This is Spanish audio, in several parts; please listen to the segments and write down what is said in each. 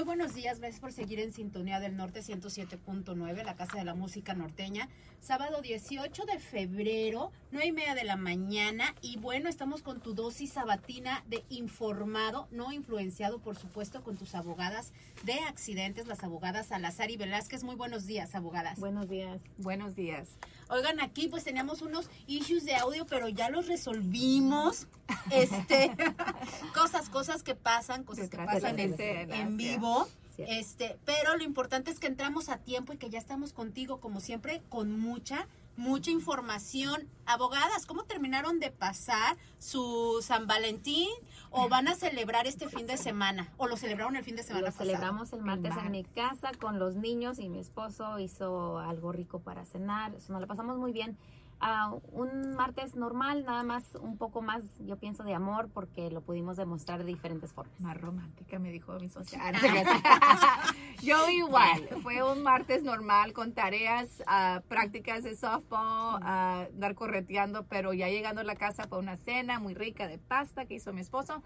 Muy buenos días, gracias por seguir en Sintonía del Norte 107.9, la Casa de la Música Norteña. Sábado 18 de febrero, 9 y media de la mañana. Y bueno, estamos con tu dosis sabatina de informado, no influenciado, por supuesto, con tus abogadas de accidentes, las abogadas Salazar y Velázquez. Muy buenos días, abogadas. Buenos días. Buenos días. Oigan, aquí pues teníamos unos issues de audio, pero ya los resolvimos. Este, cosas, cosas que pasan, cosas que Detrás pasan en, ya. Cierto. Este, pero lo importante es que entramos a tiempo y que ya estamos contigo, como siempre, con mucha, mucha información. Abogadas, ¿cómo terminaron de pasar su San Valentín? ¿O van a celebrar este fin de semana? ¿O lo celebraron el fin de semana Lo pasado? celebramos el martes mar- en mi casa con los niños y mi esposo hizo algo rico para cenar. Nos lo pasamos muy bien. Ah, un martes normal, nada más un poco más, yo pienso, de amor porque lo pudimos demostrar de diferentes formas. Más romántica, me dijo mi socia. Yo igual. Fue un martes normal con tareas, ah, prácticas de softball, ah, andar correteando, pero ya llegando a la casa fue una cena muy rica de pasta que hizo mi esposo.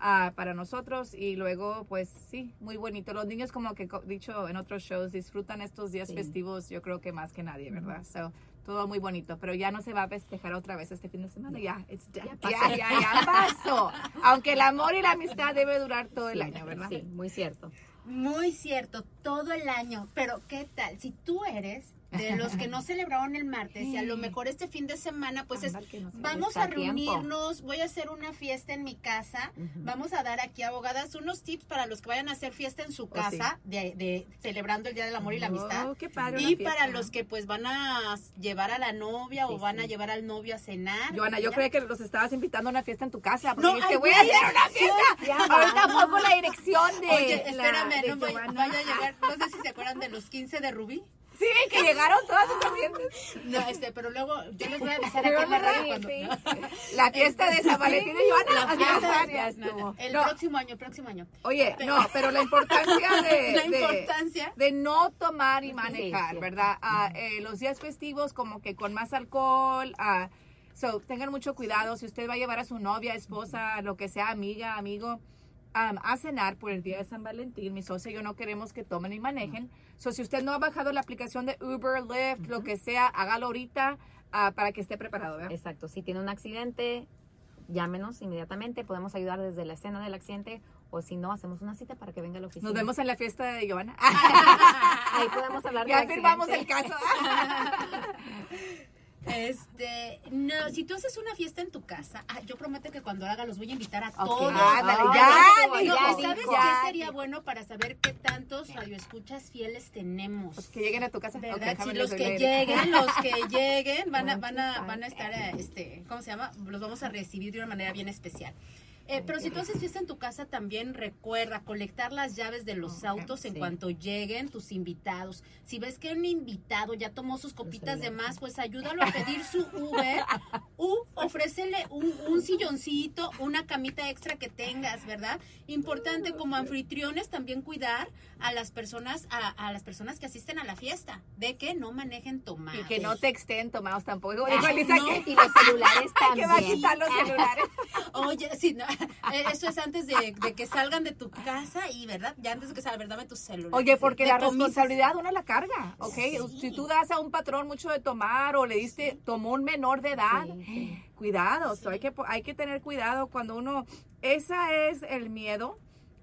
ah, para nosotros y luego pues sí, muy bonito. Los niños como que co- dicho en otros shows disfrutan estos días Sí. festivos yo creo que más que nadie, ¿verdad? So, todo muy bonito, pero ya no se va a festejar otra vez este fin de semana, ya, it's done. Ya ya, ya, ya pasó. Aunque el amor y la amistad debe durar todo el Sí, año, ¿verdad? Sí, muy cierto. Muy cierto, todo el año. Pero, ¿qué tal? Si tú eres de los que no celebraron el martes y a lo mejor este fin de semana, pues es, no se vamos a tiempo. reunirnos, voy a hacer una fiesta en mi casa, vamos a dar aquí, abogadas, unos tips para los que vayan a hacer fiesta en su Oh, casa, de, de- celebrando el Día del Amor y la Amistad. Oh, qué padre, Y para los que pues van a llevar a la novia o Sí, van a llevar al novio a cenar. Joana, yo Ya. creí que los estabas invitando a una fiesta en tu casa. Porque No, dijiste, ay, voy a hacer una fiesta. Ahorita pongo la dirección de. Oye, la- espérame, de no vaya a llegar, no sé si se acuerdan de los 15 de Rubí. Sí, que llegaron todas fiestas. No, este, pero luego yo les voy a avisar en la radio cuando... Sí. La fiesta de San Valentín de Joana. La fiesta va a de- estar. ya estuvo. El No. próximo año, el próximo año. Oye, no, pero la importancia de, La de- importancia. de no tomar y manejar, sí. ¿verdad? Ah, eh, los días festivos como que con más alcohol, ah, so, tengan mucho cuidado. Si usted va a llevar a su novia, esposa, lo que sea, amiga, amigo, um, a cenar por el día de San Valentín, mi socia y yo no queremos que tomen y manejen. So, si usted no ha bajado la aplicación de Uber, Lyft, lo que sea, hágalo ahorita ah, para que esté preparado, ¿verdad? Exacto, si tiene un accidente, llámenos inmediatamente, podemos ayudar desde la escena del accidente o si no, hacemos una cita para que venga a la oficina. Nos vemos en la fiesta de Giovanna. Ahí podemos hablar ya firmamos el caso. Este, no, si tú haces una fiesta en tu casa, ah, yo prometo que cuando haga los voy a invitar a todos. Ah, ya ¿sabes qué sería bueno para saber qué tantos radioescuchas fieles tenemos? Pues que lleguen a tu casa. ¿Verdad? les los que lleguen, los que lleguen van a, van a, van a estar, este, ¿cómo se llama? Los vamos a recibir de una manera bien especial. Eh, pero si tú haces fiesta en tu casa, también recuerda colectar las llaves de los autos en sí. cuanto lleguen tus invitados. Si ves que un invitado ya tomó sus copitas de más, pues ayúdalo a pedir su Uber u ofrécele un, un silloncito, una camita extra que tengas, ¿verdad? Importante como anfitriones también cuidar a las personas, a, a las personas que asisten a la fiesta, de que no manejen tomados. Y que no texten tomados tampoco. Elisa no. que, Y los celulares que va a también. quitar los celulares. Oye, sí, no, eso es antes de, de que salgan de tu casa y, ¿verdad? Ya antes de que salgan, ¿verdad? Tu celular. Oye, porque la responsabilidad uno la carga, ¿ok? Sí. Si tú das a un patrón mucho de tomar o le diste, tomó un menor de edad, Sí, sí. cuidado, so hay, que, hay que tener cuidado cuando uno, esa es el miedo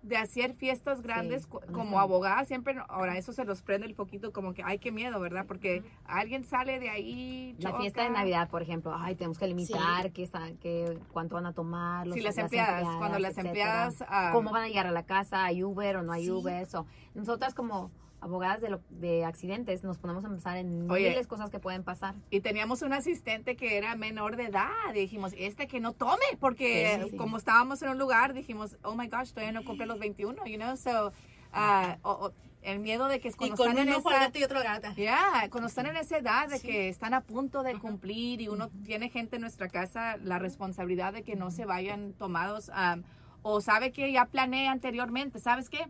de hacer fiestas grandes Sí, como abogada, siempre, ahora eso se los prende el poquito como que, ay, qué miedo, ¿verdad? Porque alguien sale de ahí, La fiesta de. Navidad, por ejemplo, ay, tenemos que limitar qué está, qué, cuánto van a tomar. Sí, las empleadas, cuando las etcétera. empleadas, ah, ¿Cómo van a llegar a la casa? ¿Hay Uber o no hay Sí. Uber? Eso. Nosotras como abogadas de, lo- de accidentes nos ponemos a pensar en Oye. miles de cosas que pueden pasar. Y teníamos un asistente que era menor de edad. Y dijimos, este que no tome, porque Sí, sí. como estábamos en un lugar, dijimos, oh my gosh, todavía no cumple los 21, you know? So, ah, o- o- el miedo de que Y cuando con están en esa... y otro gata. Ya, cuando están en esa edad de Sí. que están a punto de cumplir y uno tiene gente en nuestra casa, la responsabilidad de que no se vayan tomados um, o sabe que ya planeé anteriormente, ¿sabes qué?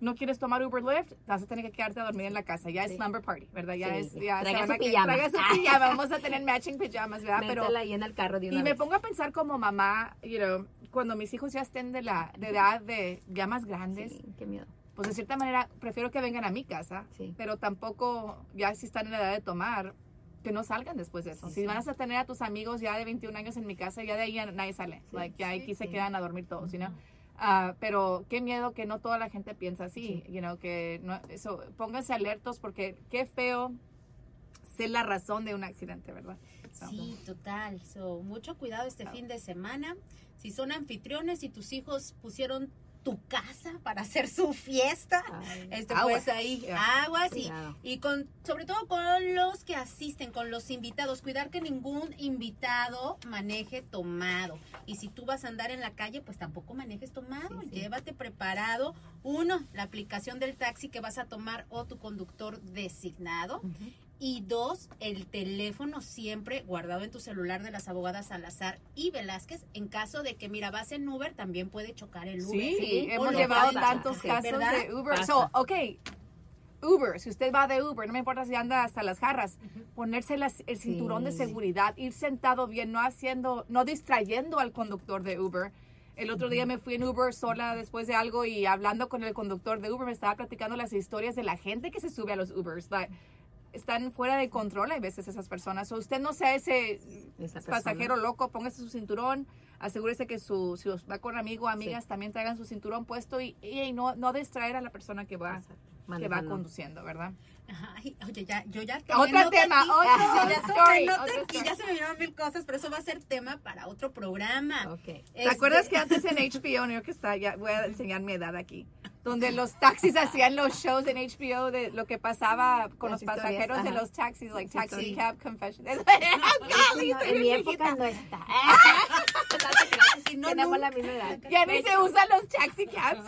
No quieres tomar Uber Lyft, vas a tener que quedarte a dormir en la casa. Ya es Sí. slumber party, ¿verdad? Ya Sí, es, ya Traiga van su pijama. traiga su pijama. Vamos a tener matching pijamas, ¿verdad? Pero ahí en el carro de una y me vez. pongo a pensar como mamá, you know, cuando mis hijos ya estén de la de edad de ya más grandes, Sí, qué miedo. pues de cierta manera prefiero que vengan a mi casa, Sí. pero tampoco ya si están en la edad de tomar, que no salgan después de eso. Sí, si sí. vas a tener a tus amigos ya de 21 años en mi casa, ya de ahí nadie sale. Like, ya aquí se quedan a dormir todos, you know? Ah, pero qué miedo que no toda la gente piensa así, Sí. you know, que no, eso, pónganse alertos porque qué feo ser la razón de un accidente, ¿verdad? Sí, total. So, mucho cuidado este fin de semana. Si son anfitriones y tus hijos pusieron tu casa para hacer su fiesta, Ay, este Aguas. pues ahí Yeah. aguas y, y con sobre todo con los que asisten, con los invitados, cuidar que ningún invitado maneje tomado. Y si tú vas a andar en la calle, pues tampoco manejes tomado. Sí, sí. Llévate preparado uno, la aplicación del taxi que vas a tomar o tu conductor designado. Y dos, el teléfono siempre guardado en tu celular de las abogadas Salazar y Velázquez. En caso de que, mira, vas en Uber, también puede chocar el Uber. Sí, Sí, hemos llevado tantos casos ¿verdad? de Uber. Pasa. So, ok, Uber, si usted va de Uber, no me importa si anda hasta las jarras, ponerse las- el cinturón de seguridad, ir sentado bien, no haciendo, no distrayendo al conductor de Uber. El otro día me fui en Uber sola después de algo y hablando con el conductor de Uber me estaba platicando las historias de la gente que se sube a los Ubers. Like, están fuera de control a veces esas personas. O usted no sea ese pasajero loco, póngase su cinturón, asegúrese que su, si va con amigo o amigas también traigan su cinturón puesto y, y no, no distraer a la persona que va, que va conduciendo, ¿verdad? Ay, oye, ya, yo ya Otro tema, aquí. otro ya story, aquí, se me vinieron mil cosas, pero eso va a ser tema para otro programa. ¿Te Este- acuerdas que antes en HBO, New York está, ya voy a enseñar mi edad aquí, donde los taxis hacían los shows en HBO de lo que pasaba con Las los pasajeros historias, de ajá. los taxis, like Las Taxi historias. Cab Confession. Sí, no, en mi época no está. No, Tenemos la misma edad. Ya ni se usan los taxi cabs.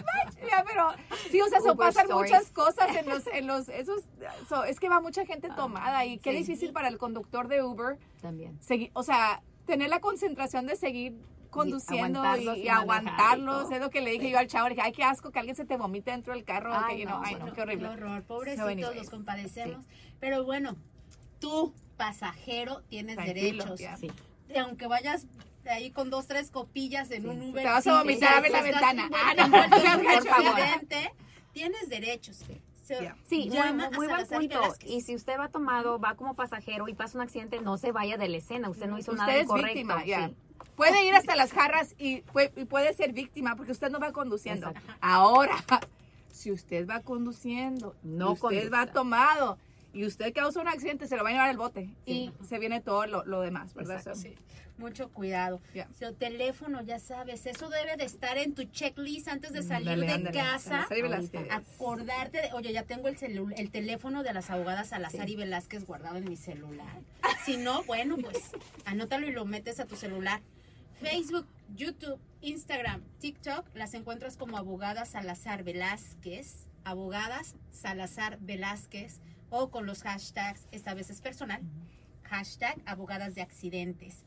Ya, pero sí, o sea, so pasan stories. muchas cosas en los, en los, esos, so, es que va mucha gente tomada y qué sí. difícil para el conductor de Uber, También. seguir, o sea, tener la concentración de seguir conduciendo y, aguantarlos y y. Es lo que le dije yo al chavo, le dije, ay, qué asco que alguien se te vomite dentro del carro. Ay, no, ay, bueno, no, qué horrible. horror, pobrecitos, los compadecemos. Pero bueno, tú, pasajero, tienes Tranquilo, derechos. ya. Sí. Y aunque vayas ahí con dos, tres copillas en Sí. un Uber. Te vas a vomitar, abre la ventana. Ah, no, por favor. Tienes derechos. So, Yeah. Sí, muy, muy buen y punto. Velázquez. Y si usted va tomado, va como pasajero y pasa un accidente, no se vaya de la escena. Usted no hizo Usted nada es incorrecto. víctima, sí. Puede ir hasta las jarras y, puede ser víctima porque usted no va conduciendo. Exacto. Ahora, si usted va conduciendo, No usted va tomado y usted causa un accidente, se lo va a llevar al bote Sí. y se viene todo lo, lo demás, ¿verdad? Exacto. Sí, mucho cuidado. Yeah. Su teléfono, ya sabes, eso debe de estar en tu checklist antes de salir Ándale, de ándale. casa. Velázquez. Acordarte de, oye, ya tengo el, celu- el teléfono de las abogadas Salazar y Velázquez guardado en mi celular. Si no, bueno, pues anótalo y lo metes a tu celular. Facebook, YouTube, Instagram, TikTok, las encuentras como abogadas Salazar Velázquez, abogadas Salazar Velázquez o con los hashtags, esta vez es personal, hashtag abogadas de accidentes.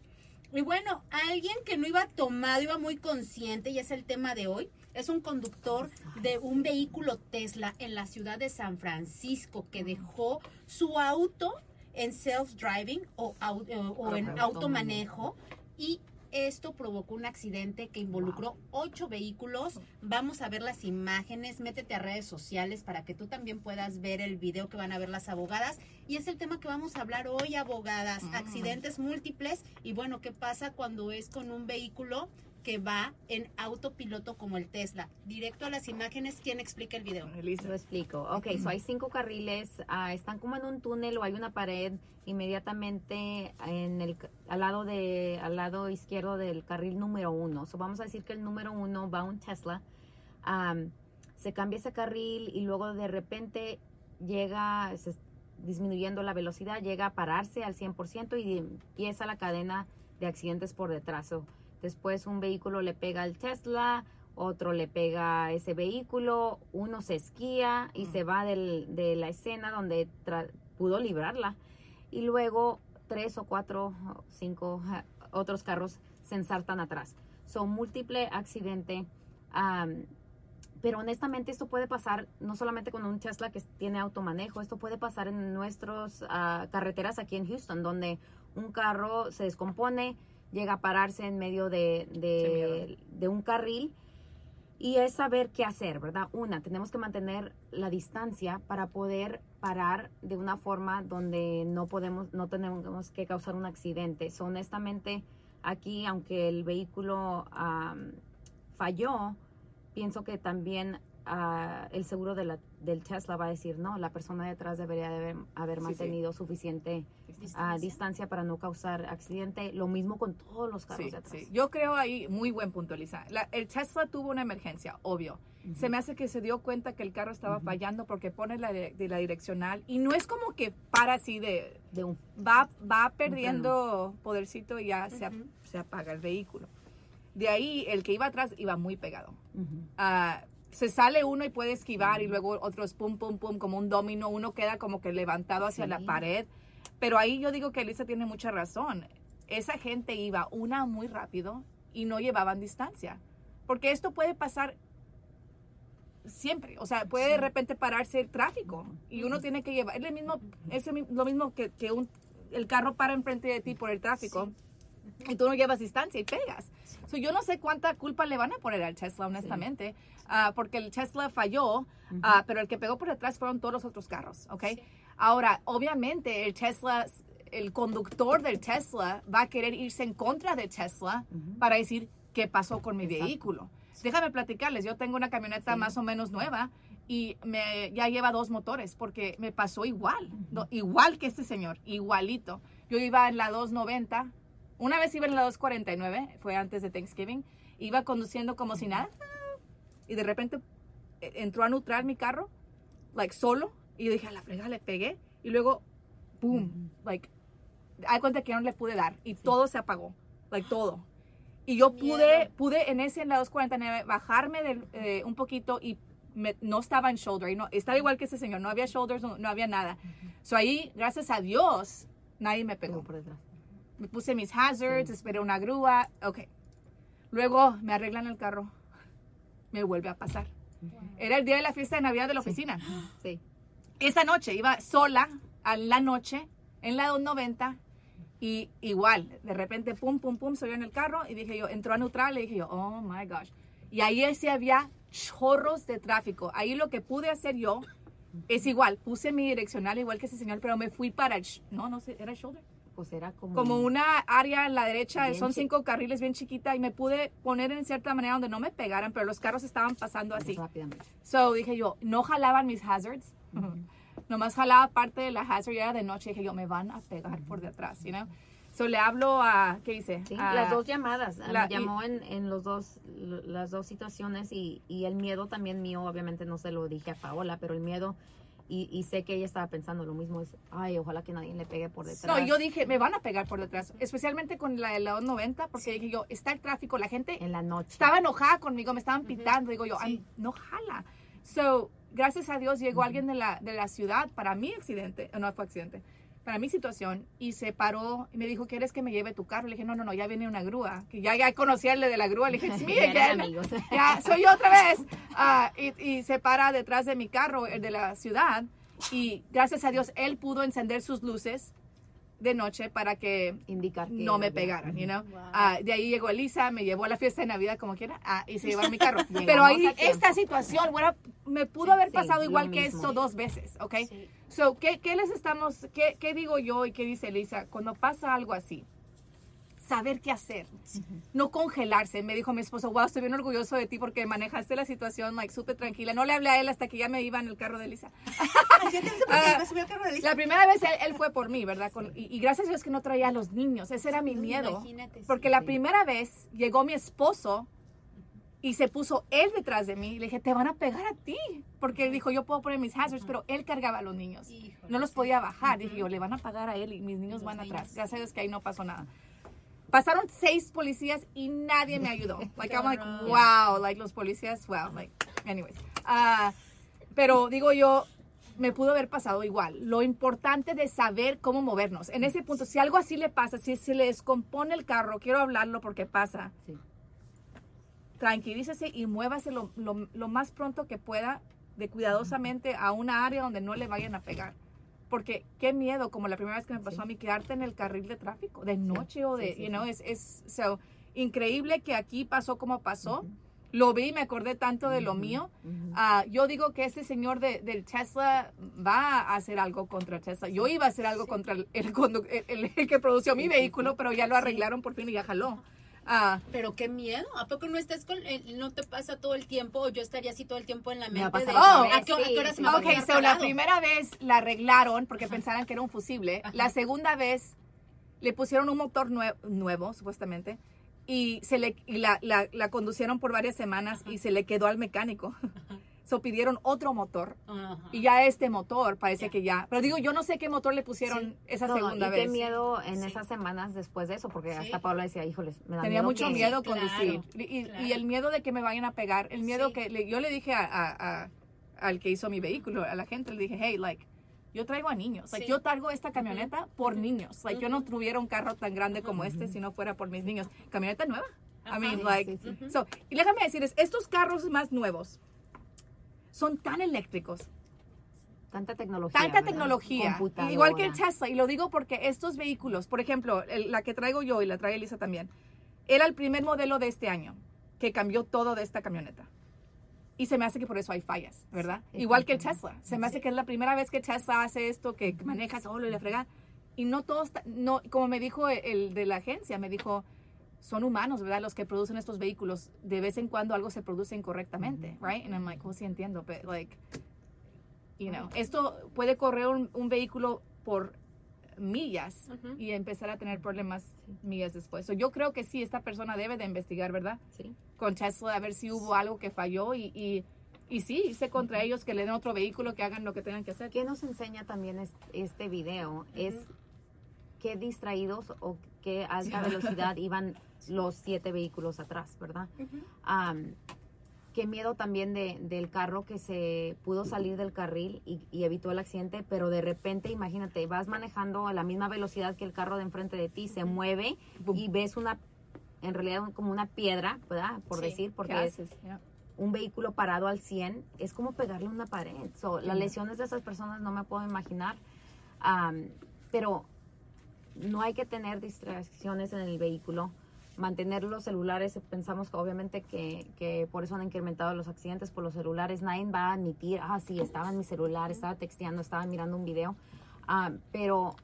Y bueno, alguien que no iba tomado, iba muy consciente, y es el tema de hoy, es un conductor de un vehículo Tesla en la ciudad de San Francisco que dejó su auto en self-driving o, o- o en automanejo y esto provocó un accidente que involucró ocho vehículos. Vamos a ver las imágenes, métete a redes sociales para que tú también puedas ver el video que van a ver las abogadas. Y es el tema que vamos a hablar hoy, abogadas, Mm. accidentes múltiples. Y bueno, ¿qué pasa cuando es con un vehículo que va en autopiloto como el Tesla? Directo a las imágenes, ¿quién explica el video? Lo explico. Ok, so hay cinco carriles, ah, están como en un túnel o hay una pared inmediatamente en el, al, lado de, al lado izquierdo del carril número uno. So vamos a decir que el número uno va un Tesla, am, se cambia ese carril y luego de repente llega, se- disminuyendo la velocidad, llega a pararse al 100% y empieza la cadena de accidentes por detrás. So, después un vehículo le pega al Tesla, otro le pega a ese vehículo, uno se esquía y Mm. se va del- de la escena donde tra- pudo librarla. Y luego tres o cuatro cinco otros carros se ensartan atrás. Son múltiple accidente. am, pero honestamente esto puede pasar no solamente con un Tesla que tiene automanejo, esto puede pasar en nuestras carreteras aquí en Houston, donde un carro se descompone, llega a pararse en medio de, de- un carril Y es saber qué hacer, ¿verdad? Una, tenemos que mantener la distancia para poder parar de una forma donde no podemos, no tenemos que causar un accidente. So, honestamente, aquí, aunque el vehículo am, falló, pienso que también ah, el seguro de la- del Tesla va a decir, no, la persona detrás debería de haber, haber Sí, sí. mantenido suficiente ah, distancia para no causar accidente. Lo mismo con todos los carros Sí, de atrás. Yo creo ahí, muy buen punto, Lisa. La- el Tesla tuvo una emergencia, obvio. Se me hace que se dio cuenta que el carro estaba fallando porque pone la de, de la direccional y no es como que para así de De un, va va perdiendo podercito y ya se, se apaga el vehículo. De ahí el que iba atrás iba muy pegado. Se sale uno y puede esquivar y luego otros pum, pum, pum, como un domino, uno queda como que levantado hacia Sí. la pared. Pero ahí yo digo que Elisa tiene mucha razón. Esa gente iba una muy rápido y no llevaban distancia. Porque esto puede pasar siempre. O sea, puede de repente pararse el tráfico y uno tiene que llevar. Es lo mismo, es el lo mismo que, que un, el carro para enfrente de ti por el tráfico y tú no llevas distancia y pegas. So, yo no sé cuánta culpa le van a poner al Tesla, honestamente, ah, porque el Tesla falló, ah, pero el que pegó por detrás fueron todos los otros carros, ¿ok? Ahora, obviamente, el Tesla, el conductor del Tesla va a querer irse en contra de Tesla Ujú. para decir qué pasó con mi Exacto. vehículo. Déjame platicarles, yo tengo una camioneta Sí. más o menos nueva y me, ya lleva dos motores porque me pasó igual, no, igual que este señor, igualito. Yo iba en la 290, una vez iba en la 249, fue antes de Thanksgiving, iba conduciendo como si nada y de repente eh, entró a neutral mi carro, like solo, y yo dije, a la frega le pegué y luego, boom, like, hay cuenta que no le pude dar y todo se apagó, like todo. Y yo pude, pude en ese en la 249 bajarme del, eh, un poquito y me- no estaba en shoulder, y no, estaba igual que ese señor, no había shoulders, no, no había nada. So ahí, gracias a Dios, nadie me Pegó pegó. Me puse mis hazards, esperé una grúa, ok. Luego me arreglan el carro, me vuelve a pasar. Era el día de la fiesta de Navidad de la Sí. oficina. Sí. Esa noche iba sola a la noche en la 290 y igual, de repente, pum, pum, pum, subió en el carro y dije yo, entró a neutral y dije yo, oh my gosh. Y ahí sí había chorros de tráfico. Ahí lo que pude hacer yo es igual, puse mi direccional igual que ese señor, pero me fui para el, no, no sé, era el shoulder Pues era como. como una área en la derecha, son cinco carriles bien chiquita y me pude poner en cierta manera donde no me pegaran, pero los carros estaban pasando así. Rápidamente. So dije yo, no jalaban mis hazards, nomás jalaba parte de la hazard y era de noche. Dije yo, me van a pegar por detrás, you know? So le hablo a, ¿qué hice? Sí, A- las dos llamadas. la- me llamó en, en los dos, las dos situaciones y, y el miedo también mío, obviamente no se lo dije a Paola, pero el miedo, y, y sé que ella estaba pensando lo mismo, es, ay, ojalá que nadie le pegue por detrás. No, yo dije, me van a pegar por detrás, especialmente con la de la 290, porque dije yo, está el tráfico, la gente En la noche. estaba enojada conmigo, me estaban pitando, digo yo, Sí. "Ay, no jala. So, gracias a Dios llegó alguien de la, de la ciudad para mi accidente, no fue accidente, para mi situación, y se paró y me dijo, ¿quieres que me lleve tu carro? Le dije, no, no, no, ya viene una grúa, que ya, ya conocía el de la grúa, le dije, me Ya soy yo otra vez. Ah, y, y se para detrás de mi carro, el de la ciudad, y gracias a Dios él pudo encender sus luces de noche para que Indicar que no me pegaran, you know. Wow. Ah, de ahí llegó Elisa, me llevó a la fiesta de Navidad como quiera ah, y se llevó a mi carro. Pero ahí esta situación, bueno, me pudo haber pasado igual que esto dos veces, ¿ok? Sí. So, ¿qué, qué les estamos, qué, qué digo yo y qué dice Elisa cuando pasa algo así? Saber qué hacer, no congelarse. Me dijo mi esposo, wow, estoy bien orgulloso de ti porque manejaste la situación, like, súper tranquila. No le hablé a él hasta que ya me iba en el carro de Elisa. Ah. La primera vez él, él fue por mí, ¿verdad? Con- y, y gracias a Dios que no traía a los niños. Ese era mi miedo. Imagínate, sí. Porque la Sí. primera vez llegó mi esposo y se puso él detrás de mí. Le dije, te van a pegar a ti. Porque él dijo, yo puedo poner mis hazards, pero él cargaba a los niños. Híjole, No los podía bajar. Ujú. Dije yo, le van a pagar a él y mis niños Los van niños. atrás. Gracias a Dios que ahí no pasó nada. Pasaron seis policías y nadie me ayudó. Like, I'm like, wow, like los policías, wow, like, anyways. Ah, pero digo yo, me pudo haber pasado igual. Lo importante de saber cómo movernos. En ese punto, si algo así le pasa, si se le descompone el carro, quiero hablarlo porque pasa. Sí. Tranquilícese y muévase lo, lo- lo más pronto que pueda, de cuidadosamente a una área donde no le vayan a pegar. Porque qué miedo, como la primera vez que me pasó Sí. a mí, quedarte en el carril de tráfico, de noche o de, sí, you know, es, es so, increíble que aquí pasó como pasó. Lo vi y me acordé tanto de lo mío. Ah, yo digo que ese señor de, del Tesla va a hacer algo contra Tesla. Yo iba a hacer algo contra el, el, el- el que produció mi vehículo, pero ya lo arreglaron por fin y ya jaló. Ah, Pero qué miedo, ¿a poco no estás con, eh, no te pasa todo el tiempo o yo estaría así todo el tiempo en la Me ha mente de, ¿a, qué, a hora se me va a ok, quedar so la parado? primera vez la arreglaron porque pensaran que era un fusible. La segunda vez le pusieron un motor nue- nuevo, supuestamente, y, se le, y la, la- la conducieron por varias semanas y se le quedó al mecánico. So pidieron otro motor. Ajá. Y ya este motor parece Ya. que ya. Pero digo, yo no sé qué motor le pusieron Sí. esa No, segunda y vez. qué miedo en Sí. esas semanas después de eso, porque Sí. hasta Paula decía, híjoles, me da Tenía miedo mucho que- miedo Claro, conducir. Y, y- claro. y el miedo de que me vayan a pegar. El miedo que le- yo le dije a, a- a- al que hizo mi vehículo, a la gente, le dije, hey, like, yo traigo a niños. Like, Sí. yo traigo esta camioneta por ujú, niños. Like, yo no tuviera un carro tan grande como este si no fuera por mis niños. Camioneta nueva. I mean, like, so, y déjame decirles, estos carros más nuevos son tan eléctricos Tanta tecnología. tanta ¿verdad? tecnología, igual que el Tesla, y lo digo porque estos vehículos, por ejemplo, el- la que traigo yo y la trae Elisa también, era el primer modelo de este año que cambió todo de esta camioneta. Y se me hace que por eso hay fallas, ¿verdad? Sí, Igual que el. Tesla. Se me hace que es la primera vez que Tesla hace esto, que maneja solo y la frega. Y no todos, no, como me dijo el, el de la agencia, me dijo, son humanos, ¿verdad? Los que producen estos vehículos. De vez en cuando algo se produce incorrectamente, right? And I'm like, oh, sí entiendo, but like, you know, esto puede correr un, un vehículo por millas Ujú. y empezar a tener problemas millas después. So, yo creo que sí, esta persona debe de investigar, ¿verdad? Sí. Con Tesla, a ver si hubo algo que falló y, y, y sí, irse contra ellos, que le den otro vehículo, que hagan lo que tengan que hacer. ¿Qué nos enseña también es- este video? Es qué distraídos o qué alta velocidad iban los siete vehículos atrás, ¿verdad? Am, qué miedo también de, del carro que se pudo salir del carril y, y evitó el accidente, pero de repente, imagínate, vas manejando a la misma velocidad que el carro de enfrente de ti, se mueve y ves una, en realidad como una piedra, ¿verdad? Por Sí. decir, ¿Qué porque? Yeah. un vehículo parado al 100 es como pegarle una pared. So, las lesiones de esas personas no me puedo imaginar. Pero no hay que tener distracciones en el vehículo. Mantener los celulares, pensamos que obviamente que, que por eso han incrementado los accidentes por los celulares. Nadie va a admitir, ah, sí, estaba en mi celular, estaba texteando, estaba mirando un video. Am, pero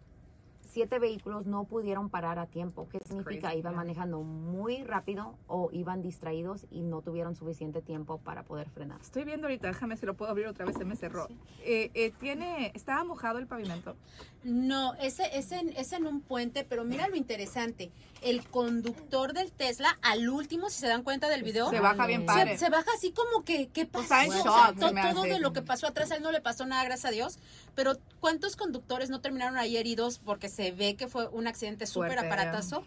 siete vehículos no pudieron parar a tiempo. ¿Qué significa? crazy, Iban yeah. manejando muy rápido o iban distraídos y no tuvieron suficiente tiempo para poder frenar. Estoy viendo ahorita, déjame si lo puedo abrir otra vez, se me cerró. Eh, eh, tiene, estaba mojado el pavimento. No, ese es en, es en un puente, pero mira lo interesante. El conductor del Tesla, al último, si se dan cuenta del video, Se baja bien padre. se, se baja así como que, ¿qué pasó? Pues está en O sea, shock, to- se me todo hace. de lo que pasó atrás, a él no le pasó nada, gracias a Dios. Pero ¿cuántos conductores no terminaron ahí heridos? Porque se ve que fue un accidente súper aparatoso.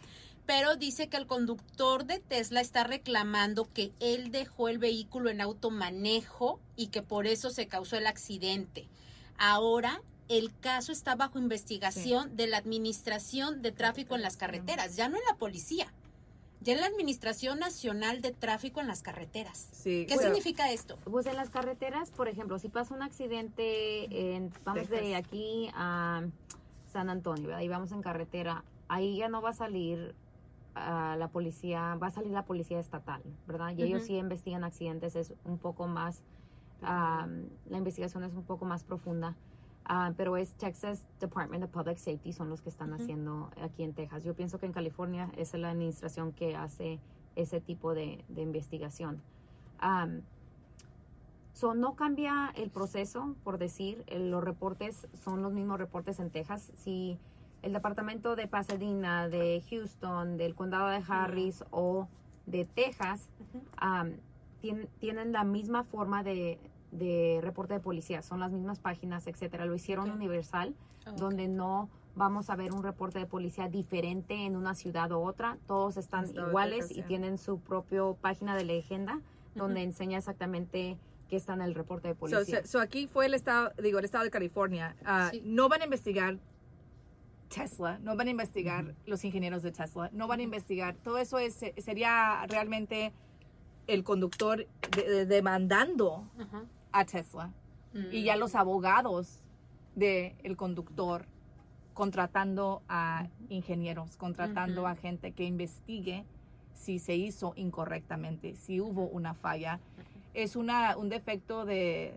Pero dice que el conductor de Tesla está reclamando que él dejó el vehículo en automanejo y que por eso se causó el accidente. Ahora el caso está bajo investigación de la Administración de Tráfico en las Carreteras, ya no en la policía, ya en la Administración Nacional de Tráfico en las Carreteras. Sí. ¿Qué significa esto? Pues en las carreteras, por ejemplo, si pasa un accidente, en, vamos de aquí a San Antonio, ¿verdad? Y vamos en carretera, ahí ya no va a salir ah, la policía, va a salir la policía estatal, ¿verdad? Y ellos sí investigan accidentes, es un poco más, la investigación es un poco más profunda. Ah, pero es Texas Department of Public Safety, son los que están haciendo aquí en Texas. Yo pienso que en California es la administración que hace ese tipo de, de investigación. Am, so, no cambia el proceso, por decir, los reportes son los mismos reportes en Texas. Si el departamento de Pasadena, de Houston, del condado de Harris o de Texas tien- tienen la misma forma de, de reporte de policía, son las mismas páginas, etcétera. Lo hicieron universal, Ok. donde no vamos a ver un reporte de policía diferente en una ciudad u otra. Todos están iguales y tienen su propio página de leyenda donde enseña exactamente qué está en el reporte de policía. so- so aquí fue el estado, digo, el estado de California. Ah, Sí. No van a investigar Tesla, no van a investigar los ingenieros de Tesla, no van a investigar. Todo eso es, sería realmente el conductor de- de- demandando a Tesla y Mm. ya los abogados del conductor contratando a ingenieros, contratando a gente que investigue si se hizo incorrectamente, si hubo una falla. Es una, un defecto de,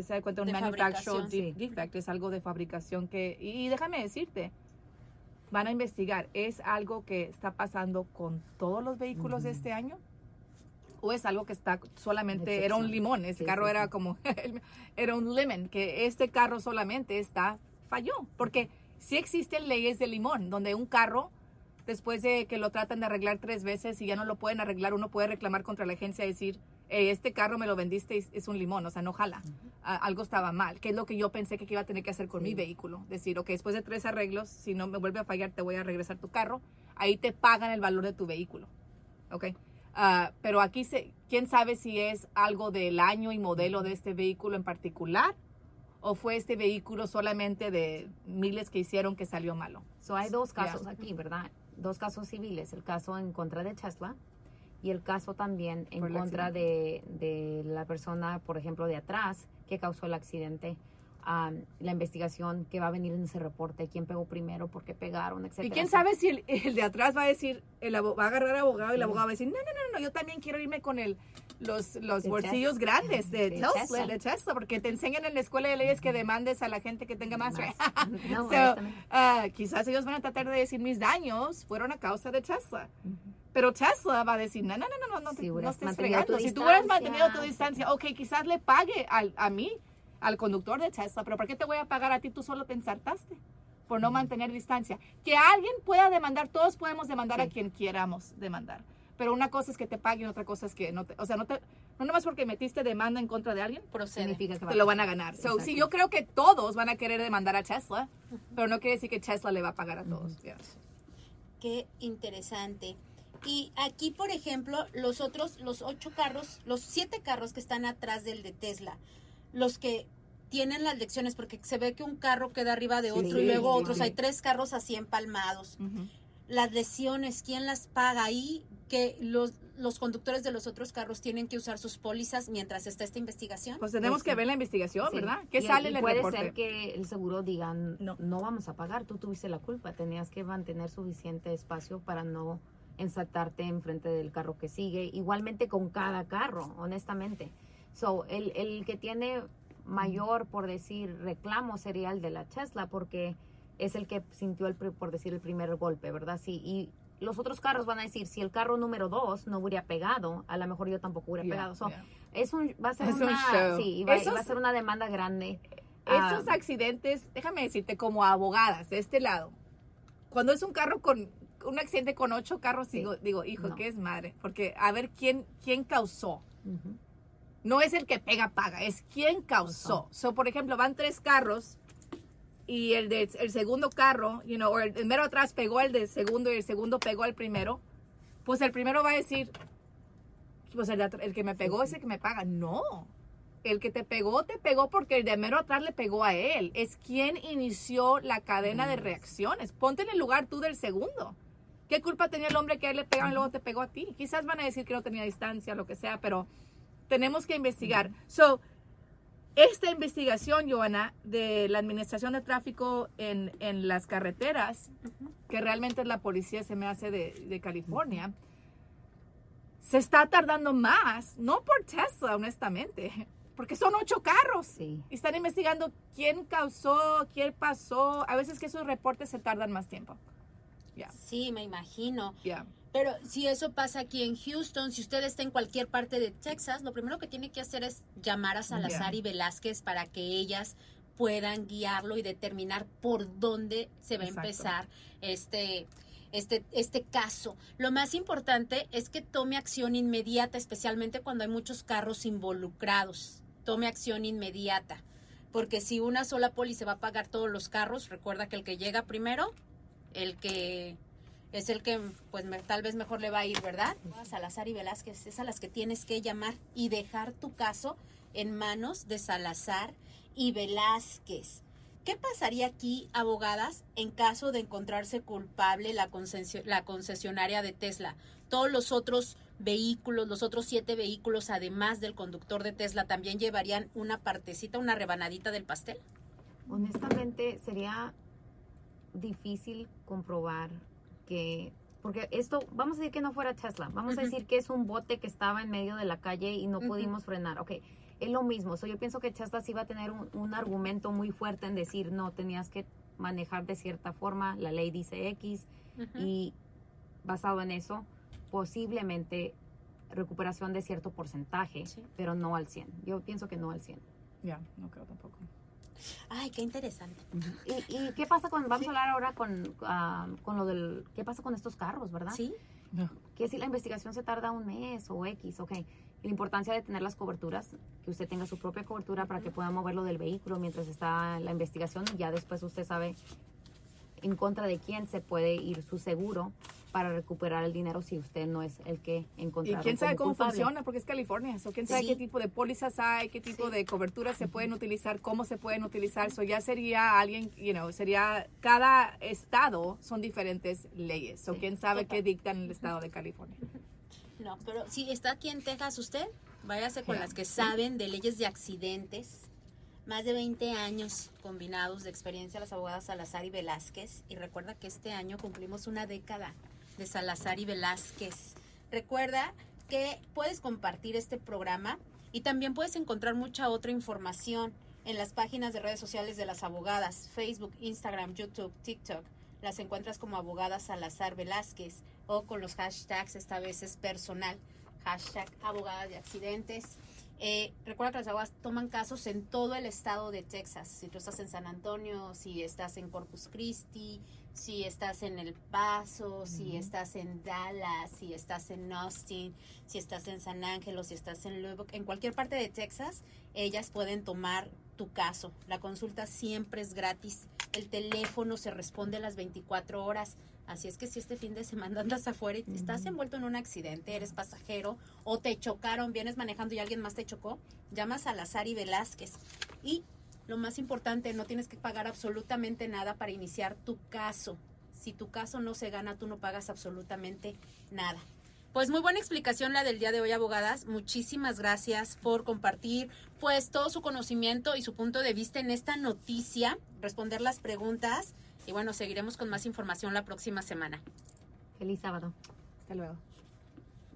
se da cuenta, un De manufacturing fabricación. de- defect, es algo de fabricación que, y déjame decirte, van a investigar, ¿es algo que está pasando con todos los vehículos de Ujú. este año? ¿O es algo que está solamente, De era un limón, este Sí, carro sí, era sí. como, era un lemon, que este carro solamente está, falló, porque sí existen leyes de limón, donde un carro, después de que lo tratan de arreglar tres veces y ya no lo pueden arreglar, uno puede reclamar contra la agencia y decir, "Eh, este carro me lo vendiste, es, es un limón, o sea, no jala, Ah, algo estaba mal, que es lo que yo pensé que iba a tener que hacer con Sí. mi vehículo, decir, ok, después de tres arreglos, si no me vuelve a fallar, te voy a regresar tu carro, ahí te pagan el valor de tu vehículo, ok. Ah, pero aquí, se, quién sabe si es algo del año y modelo de este vehículo en particular o fue este vehículo solamente de miles que hicieron que salió malo. So, hay dos casos aquí, ¿verdad? Dos casos civiles, el caso en contra de Tesla y el caso también en Por contra de, de la persona, por ejemplo, de atrás que causó el accidente. Am, la investigación que va a venir en ese reporte, quién pegó primero, por qué pegaron, etc. Y quién sabe si el, el de atrás va a decir, el va a agarrar abogado y el abogado va a decir, no, no, no, no, yo también quiero irme con el, los, los bolsillos grandes de De Tesla, Tesla. de Tesla, porque te enseñan en la escuela de leyes que demandes a la gente que tenga más. No, So, honestamente. ah, quizás ellos van a tratar de decir mis daños fueron a causa de Tesla. Pero Tesla va a decir, no, no, no, no, no, Si te- no estés fregando. Si tú hubieras mantenido tu distancia, ok, quizás le pague al, a mí, al conductor de Tesla, pero ¿por qué te voy a pagar a ti? Tú solo te ensartaste por no mantener distancia. Que alguien pueda demandar, todos podemos demandar a Sí. quien quieramos demandar. Pero una cosa es que te paguen, otra cosa es que no te, o sea, no te, no nomás porque metiste demanda en contra de alguien, Procede. Significa que te lo van a ganar. So, sí, yo creo que todos van a querer demandar a Tesla, pero no quiere decir que Tesla le va a pagar a todos. Yeah. Qué interesante. Y aquí, por ejemplo, los otros, los ocho carros, los siete carros que están atrás del de Tesla, los que tienen las lecciones, porque se ve que un carro queda arriba de Sí, otro y luego sí, otros, sí. hay tres carros así empalmados. Las lesiones, ¿quién las paga ahí? Que los, los conductores de los otros carros tienen que usar sus pólizas mientras está esta investigación. Pues tenemos Pues que ver la investigación, Sí. ¿verdad? ¿Qué Y- sale en el puede reporte? ser que el seguro digan, No. no. vamos a pagar, tú tuviste la culpa, tenías que mantener suficiente espacio para no ensartarte enfrente del carro que sigue, igualmente con cada carro, honestamente. So, el, el que tiene mayor, por decir, reclamo sería el de la Tesla, porque es el que sintió, el, por decir, el primer golpe, ¿verdad? Sí, y los otros carros van a decir, si el carro número dos no hubiera pegado, a lo mejor yo tampoco hubiera Yeah, pegado. So, yeah. es un, va a ser Es un una, show. sí, va, Esos- a ser una demanda grande. Esos Ah, accidentes, déjame decirte, como abogadas de este lado, cuando es un carro con un accidente con ocho carros, Sí. digo, digo, hijo, No. qué es madre, porque a ver quién, quién causó. No es el que pega, paga, es quién causó. So, por ejemplo, van tres carros y el, de, el segundo carro, you know, o el, el mero atrás pegó al del segundo y el segundo pegó al primero, pues el primero va a decir, pues el, el que me pegó es el que me paga. No, el que te pegó, te pegó porque el de mero atrás le pegó a él. Es quien inició la cadena de reacciones. Ponte en el lugar tú del segundo. ¿Qué culpa tenía el hombre que a él le pegaron y luego te pegó a ti? Quizás van a decir que no tenía distancia, lo que sea, pero tenemos que investigar. So, esta investigación, Joana, de la Administración de Tráfico en, en las carreteras, que realmente es la policía, se me hace de, de California, se está tardando más, no por Tesla, honestamente, porque son ocho carros. Sí. Y están investigando quién causó, quién pasó. A veces que esos reportes se tardan más tiempo. Sí, me imagino. Pero si eso pasa aquí en Houston, si usted está en cualquier parte de Texas, lo primero que tiene que hacer es llamar a Salazar y Velázquez para que ellas puedan guiarlo y determinar por dónde se va Exacto. a empezar este, este, este caso. Lo más importante es que tome acción inmediata, especialmente cuando hay muchos carros involucrados. Tome acción inmediata. Porque si una sola poli se va a pagar todos los carros, recuerda que el que llega primero, el que es el que pues me- tal vez mejor le va a ir, ¿verdad? Salazar y Velázquez, es a las que tienes que llamar y dejar tu caso en manos de Salazar y Velázquez. ¿Qué pasaría aquí, abogadas, en caso de encontrarse culpable la, concesio- la concesionaria de Tesla? Todos los otros vehículos, los otros siete vehículos, además del conductor de Tesla, también llevarían una partecita, una rebanadita del pastel. Honestamente, sería difícil comprobar que porque esto, vamos a decir que no fuera Tesla, vamos a decir que es un bote que estaba en medio de la calle y no pudimos frenar, ok, es lo mismo, so, yo pienso que Tesla sí va a tener un, un argumento muy fuerte en decir, no, tenías que manejar de cierta forma, la ley dice X, y basado en eso, posiblemente recuperación de cierto porcentaje, Sí. pero no al 100. Yo pienso que no al 100. Ya, no creo tampoco. Ay, qué interesante. ¿Y, y qué pasa con, vamos a hablar ahora con, ah, con lo del, qué pasa con estos carros, verdad? Sí. Que si la investigación se tarda un mes o X, ok. La importancia de tener las coberturas, que usted tenga su propia cobertura para que pueda moverlo del vehículo mientras está la investigación y ya después usted sabe en contra de quién se puede ir su seguro para recuperar el dinero si usted no es el que Y encontraron quién sabe como cómo culpable. funciona, porque es California. So, quién sabe Sí. qué tipo de pólizas hay, qué tipo Sí. de coberturas se pueden utilizar, cómo se pueden utilizar. So, ya sería alguien, you know, sería, cada estado son diferentes leyes. So, Sí. quién sabe Total. qué dictan el estado de California. No, pero si está aquí en Texas usted, váyase con Ya. las que saben de leyes de accidentes. Más de 20 años combinados de experiencia las abogadas Salazar y Velázquez. Y recuerda que este año cumplimos una década de Salazar y Velázquez. Recuerda que puedes compartir este programa y también puedes encontrar mucha otra información en las páginas de redes sociales de las abogadas, Facebook, Instagram, YouTube, TikTok. Las encuentras como abogadas Salazar Velázquez o con los hashtags, esta vez es personal, hashtag abogadas de accidentes. Eh, recuerda que las abogadas toman casos en todo el estado de Texas. Si tú estás en San Antonio, si estás en Corpus Christi, si estás en El Paso, si estás en Dallas, si estás en Austin, si estás en San Ángel, si estás en Lubbock, en cualquier parte de Texas, ellas pueden tomar tu caso. La consulta siempre es gratis. El teléfono se responde a las 24 horas. Así es que si este fin de semana andas afuera y estás envuelto en un accidente, eres pasajero o te chocaron, vienes manejando y alguien más te chocó, llamas a Lazari Velázquez. Y lo más importante, no tienes que pagar absolutamente nada para iniciar tu caso. Si tu caso no se gana, tú no pagas absolutamente nada. Pues muy buena explicación la del día de hoy, abogadas. Muchísimas gracias por compartir pues todo su conocimiento y su punto de vista en esta noticia, responder las preguntas y bueno, seguiremos con más información la próxima semana. Feliz sábado. Hasta luego.